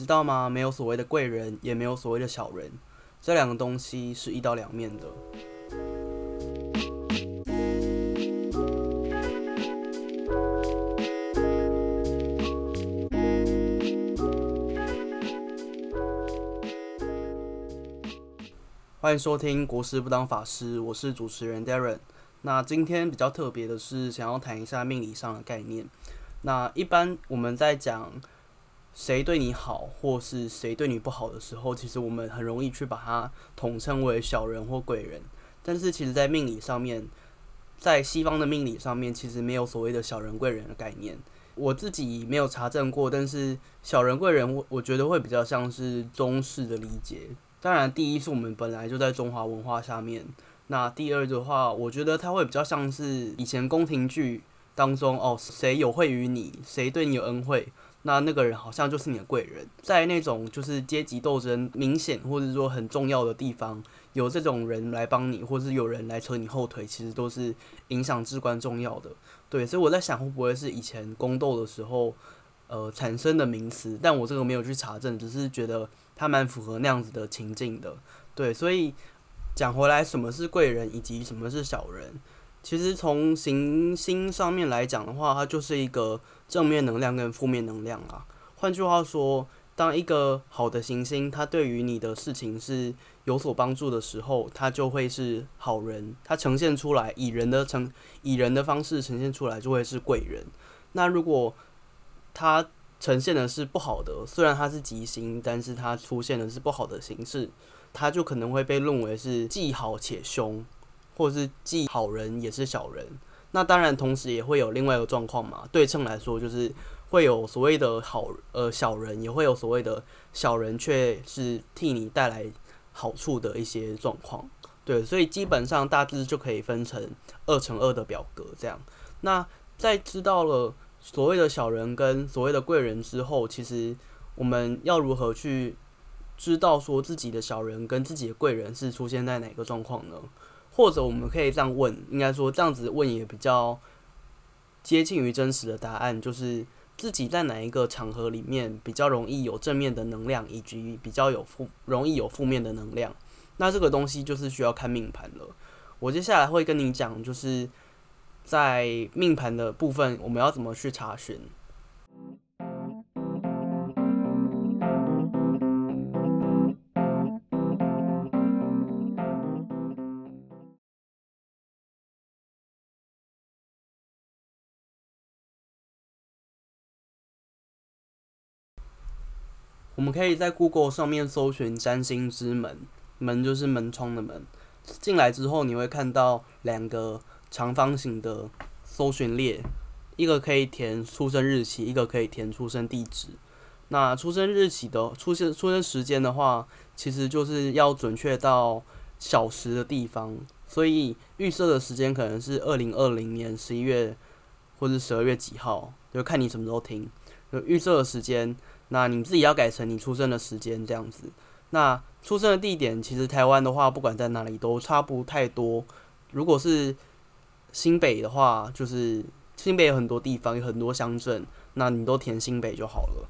知道吗？没有所谓的贵人，也没有所谓的小人，这两个东西是一刀两面的。欢迎收听《国师不当法师》，我是主持人 Darren。那今天比较特别的是，想要谈一下命理上的概念。那一般我们在讲谁对你好，或是谁对你不好的时候，其实我们很容易去把它统称为小人或贵人。但是其实，在命理上面，在西方的命理上面，其实没有所谓的小人贵人的概念。我自己没有查证过，但是小人贵人，我我觉得会比较像是中式的理解。当然，第一是我们本来就在中华文化下面。那第二的话，我觉得它会比较像是以前宫廷剧当中哦，谁有惠于你，谁对你有恩惠，那那个人好像就是你的贵人。在那种就是阶级斗争明显或者说很重要的地方，有这种人来帮你，或是有人来扯你后腿，其实都是影响至关重要的。对，所以我在想，会不会是以前宫斗的时候，呃，产生的名词？但我这个没有去查证，只是觉得它蛮符合那样子的情境的。对，所以。讲回来，什么是贵人，以及什么是小人？其实从行星上面来讲的话，它就是一个正面能量跟负面能量啊。换句话说，当一个好的行星，它对于你的事情是有所帮助的时候，它就会是好人。它呈现出来，以人的呈以人的方式呈现出来，就会是贵人。那如果它呈现的是不好的，虽然它是吉星，但是它出现的是不好的形式。它就可能会被认为是既好且凶，或者是既好人也是小人。那当然，同时也会有另外一个状况嘛。对称来说，就是会有所谓的好呃小人，也会有所谓的小人，却是替你带来好处的一些状况。对，所以基本上大致就可以分成二乘二的表格这样。那在知道了所谓的小人跟所谓的贵人之后，其实我们要如何去？知道说自己的小人跟自己的贵人是出现在哪个状况呢？或者我们可以这样问，应该说这样子问也比较接近于真实的答案，就是自己在哪一个场合里面比较容易有正面的能量，以及比较有负容易有负面的能量。那这个东西就是需要看命盘了。我接下来会跟你讲，就是在命盘的部分，我们要怎么去查询。我们可以在 Google 上面搜寻“占星之门”，门就是门窗的门。进来之后，你会看到两个长方形的搜寻列，一个可以填出生日期，一个可以填出生地址。那出生日期的出生出生时间的话，其实就是要准确到小时的地方，所以预设的时间可能是二零二零年十一月或者十二月几号，就看你什么时候听。就预设的时间。那你自己要改成你出生的时间这样子。那出生的地点其实台湾的话，不管在哪里都差不太多。如果是新北的话，就是新北有很多地方，有很多乡镇，那你都填新北就好了。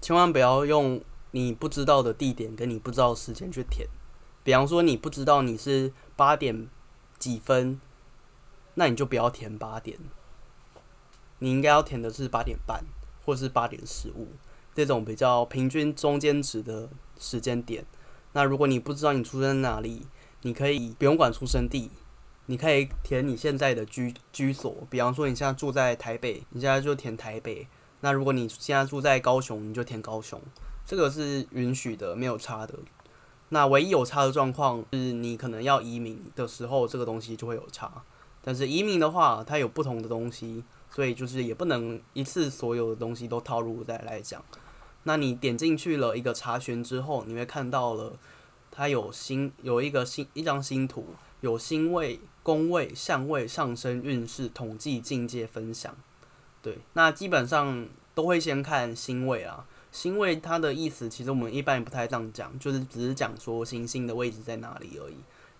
千万不要用你不知道的地点跟你不知道的时间去填。比方说你不知道你是八点几分，那你就不要填八点。你应该要填的是八点半。或是八点十五这种比较平均中间值的时间点。那如果你不知道你出生在哪里，你可以不用管出生地，你可以填你现在的居居所。比方说你现在住在台北，你现在就填台北。那如果你现在住在高雄，你就填高雄。这个是允许的，没有差的。那唯一有差的状况是你可能要移民的时候，这个东西就会有差。但是移民的话，它有不同的东西。所以就是也不能一次所有的东西都套入再来讲。那你点进去了一个查询之后，你会看到了它有星有一个星一张星图，有星位、宫位、相位、上升运势、统计、境界分享。对，那基本上都会先看星位啊。星位它的意思其实我们一般也不太这样讲，就是只是讲说行星的位置在哪里而已，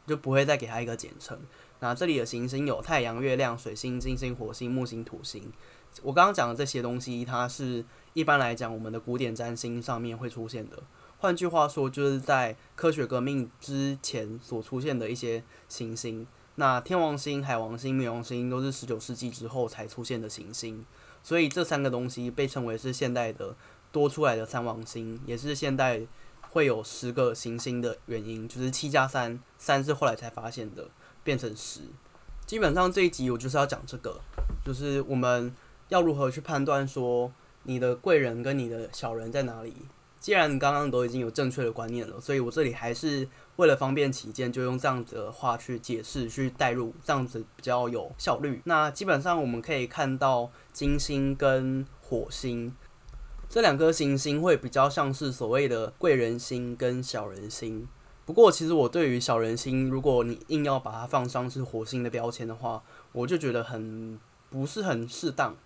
就不会再给它一个简称。那这里的行星有太阳、月亮、水星、金星、火星、木星、土星。我刚刚讲的这些东西，它是一般来讲我们的古典占星上面会出现的。换句话说，就是在科学革命之前所出现的一些行星。那天王星、海王星、冥王星都是十九世纪之后才出现的行星。所以这三个东西被称为是现代的多出来的三王星，也是现代会有十个行星的原因。就是七加三，三是后来才发现的，变成十。基本上这一集我就是要讲这个，就是我们要如何去判断说你的贵人跟你的小人在哪里。既然你刚刚都已经有正确的观念了，所以我这里还是为了方便起见，就用这样子的话去解释、去带入，这样子比较有效率。那基本上我们可以看到金星跟火星这两颗行星会比较像是所谓的贵人星跟小人星。不过，其实我对于小人星，如果你硬要把它放上是火星的标签的话，我就觉得很不是很适当。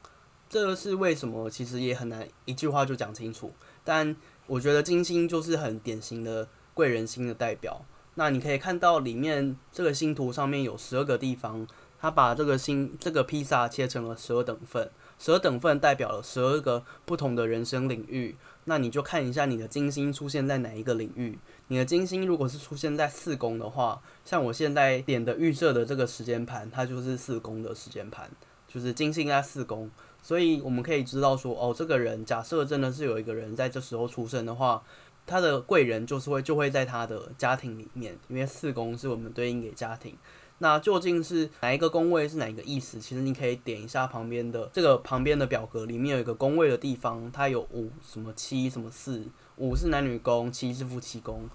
这个是为什么？其实也很难一句话就讲清楚。但我觉得金星就是很典型的贵人星的代表。那你可以看到里面这个星图上面有十二个地方，它把这个星这个披萨切成了十二等份，十二等份代表了十二个不同的人生领域。那你就看一下你的金星出现在哪一个领域。你的金星如果是出现在四宫的话，像我现在点的预设的这个时间盘，它就是四宫的时间盘，就是金星在四宫。所以我们可以知道说，哦，这个人假设真的是有一个人在这时候出生的话，他的贵人就是会就会在他的家庭里面，因为四宫是我们对应给家庭。那究竟是哪一个宫位是哪一个意思？其实你可以点一下旁边的这个旁边的表格，里面有一个宫位的地方，它有五什么七什么四，五是男女宫，七是夫妻宫。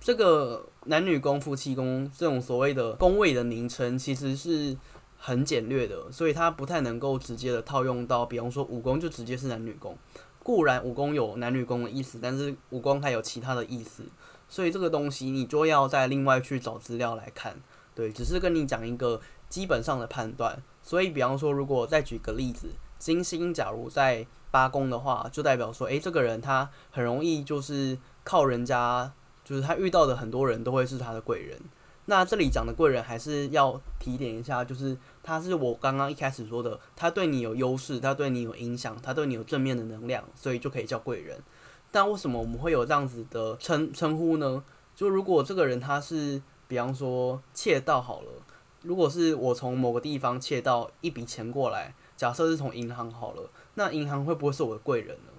这个男女宫、夫妻宫这种所谓的宫位的名称，其实是。很简略的，所以它不太能够直接的套用到，比方说五宫就直接是男女宫。固然五宫有男女宫的意思，但是五宫还有其他的意思，所以这个东西你就要再另外去找资料来看。对，只是跟你讲一个基本上的判断。所以比方说，如果再举个例子，金星假如在八宫的话，就代表说，诶，这个人他很容易就是靠人家，就是他遇到的很多人都会是他的贵人。那这里讲的贵人还是要提点一下，就是他是我刚刚一开始说的，他对你有优势，他对你有影响，他对你有正面的能量，所以就可以叫贵人。但为什么我们会有这样子的称称呼呢？就如果这个人他是，比方说窃盗好了，如果是我从某个地方窃盗一笔钱过来，假设是从银行好了，那银行会不会是我的贵人呢？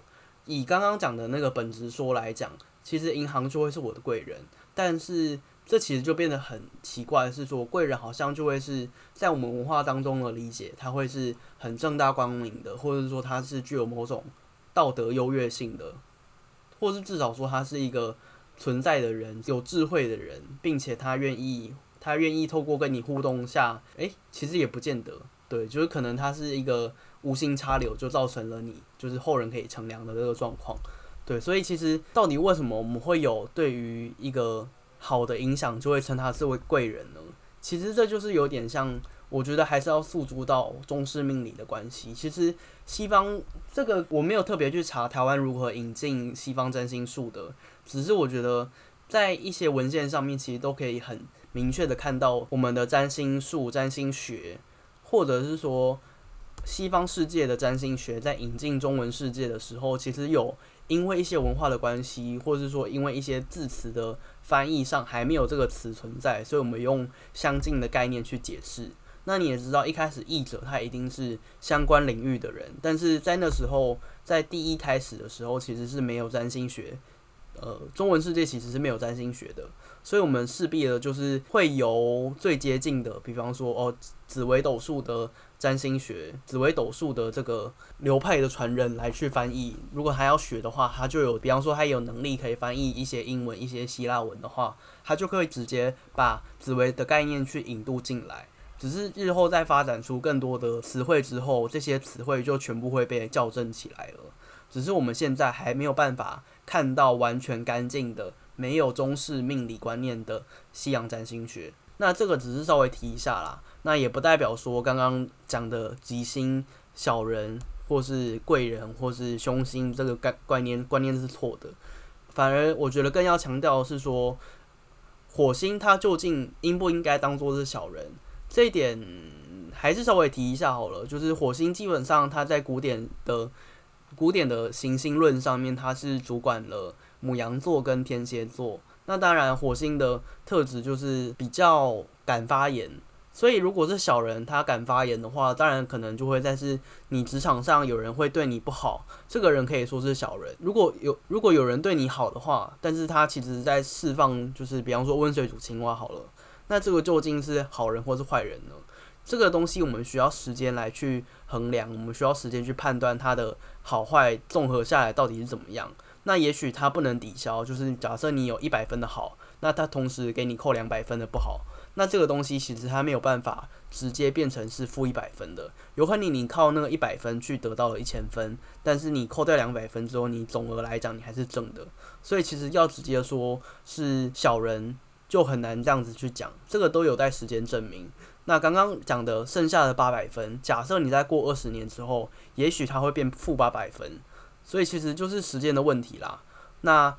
以刚刚讲的那个本质说来讲，其实银行就会是我的贵人，但是。这其实就变得很奇怪，是说贵人好像就会是在我们文化当中的理解，他会是很正大光明的，或者是说他是具有某种道德优越性的，或是至少说他是一个存在的人，有智慧的人，并且他愿意，他愿意透过跟你互动下，诶，其实也不见得，对，就是可能他是一个无心插柳，就造成了你就是后人可以乘凉的这个状况，对，所以其实到底为什么我们会有对于一个好的影响就会称他是为贵人呢？其实这就是有点像，我觉得还是要诉诸到中式命理的关系。其实西方这个我没有特别去查台湾如何引进西方占星术的，只是我觉得在一些文献上面其实都可以很明确的看到我们的占星术、占星学，或者是说西方世界的占星学在引进中文世界的时候，其实有因为一些文化的关系，或者是说因为一些字词的。翻译上还没有这个词存在，所以我们用相近的概念去解释。那你也知道，一开始译者他一定是相关领域的人，但是在那时候，在第一开始的时候，其实是没有占星学，呃，中文世界其实是没有占星学的，所以我们势必的就是会由最接近的，比方说哦，紫微斗数的。占星学、紫微斗数的这个流派的传人来去翻译，如果他要学的话，他就有，比方说他有能力可以翻译一些英文、一些希腊文的话，他就可以直接把紫微的概念去引渡进来。只是日后再发展出更多的词汇之后，这些词汇就全部会被校正起来了。只是我们现在还没有办法看到完全干净的、没有中式命理观念的西洋占星学。那这个只是稍微提一下啦。那也不代表说刚刚讲的吉星、小人，或是贵人，或是凶星这个概观念观念是错的。反而我觉得更要强调的是说，火星它究竟应不应该当做是小人，这一点还是稍微提一下好了，就是火星基本上它在古典的古典的行星论上面，它是主管了母羊座跟天蝎座。那当然，火星的特质就是比较敢发言，所以如果是小人他敢发言的话，当然可能就会在是你职场上有人会对你不好，这个人可以说是小人。如果有如果有人对你好的话，但是他其实在释放，就是比方说温水煮青蛙好了，那这个究竟是好人或是坏人呢？这个东西我们需要时间来去衡量，我们需要时间去判断它的好坏，综合下来到底是怎么样。那也许它不能抵消，就是假设你有一百分的好，那它同时给你扣两百分的不好，那这个东西其实它没有办法直接变成是负一百分的。有可能你靠那个一百分去得到了一千分，但是你扣掉两百分之后，你总额来讲你还是正的。所以其实要直接说是小人，就很难这样子去讲，这个都有待时间证明。那刚刚讲的剩下的八百分，假设你再过二十年之后，也许它会变负八百分。所以其实就是时间的问题啦。那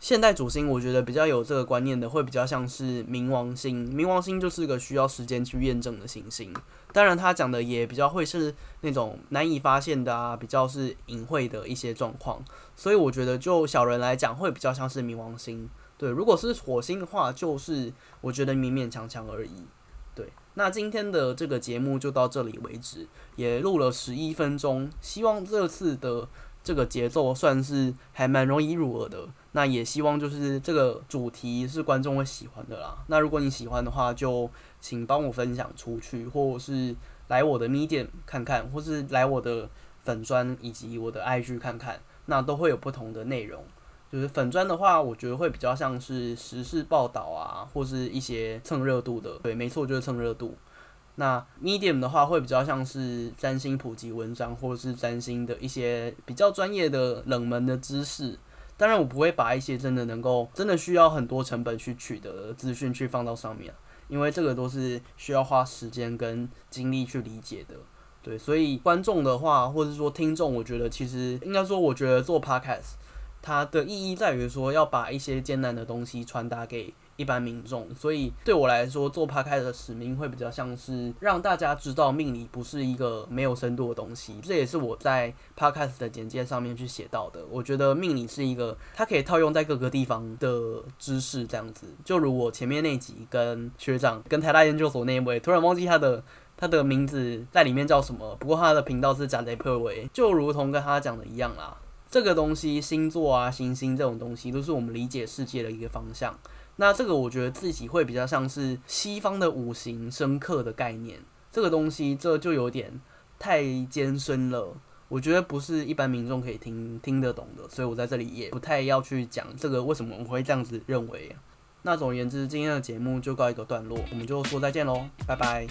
现代主星，我觉得比较有这个观念的，会比较像是冥王星。冥王星就是个需要时间去验证的行星。当然，他讲的也比较会是那种难以发现的啊，比较是隐晦的一些状况。所以我觉得，就小人来讲，会比较像是冥王星。对，如果是火星的话，就是我觉得勉勉强强而已。对，那今天的这个节目就到这里为止，也录了十一分钟。希望这次的。这个节奏算是还蛮容易入耳的，那也希望就是这个主题是观众会喜欢的啦。那如果你喜欢的话，就请帮我分享出去，或是来我的 Medium 看看，或是来我的粉专以及我的 IG 看看，那都会有不同的内容。就是粉专的话，我觉得会比较像是时事报道啊，或是一些蹭热度的。对，没错，就是蹭热度。那 Medium 的话会比较像是占星普及文章，或者是占星的一些比较专业的冷门的知识。当然，我不会把一些真的能够、真的需要很多成本去取得的资讯去放到上面，因为这个都是需要花时间跟精力去理解的。对，所以观众的话，或者说听众，我觉得其实应该说，我觉得做 Podcast 它的意义在于说要把一些艰难的东西传达给。一般民众，所以对我来说，做 Podcast 的使命会比较像是让大家知道命理不是一个没有深度的东西。这也是我在 Podcast 的简介上面去写到的。我觉得命理是一个它可以套用在各个地方的知识，这样子。就如我前面那集跟学长、跟台大研究所那位，突然忘记他的他的名字在里面叫什么，不过他的频道是讲雷破维，就如同跟他讲的一样啦。这个东西，星座啊、行星这种东西，都是我们理解世界的一个方向。那这个我觉得自己会比较像是西方的五行生克的概念，这个东西这就有点太艰深了，我觉得不是一般民众可以听听得懂的，所以我在这里也不太要去讲这个为什么我会这样子认为。那总而言之，今天的节目就告一个段落，我们就说再见喽，拜拜。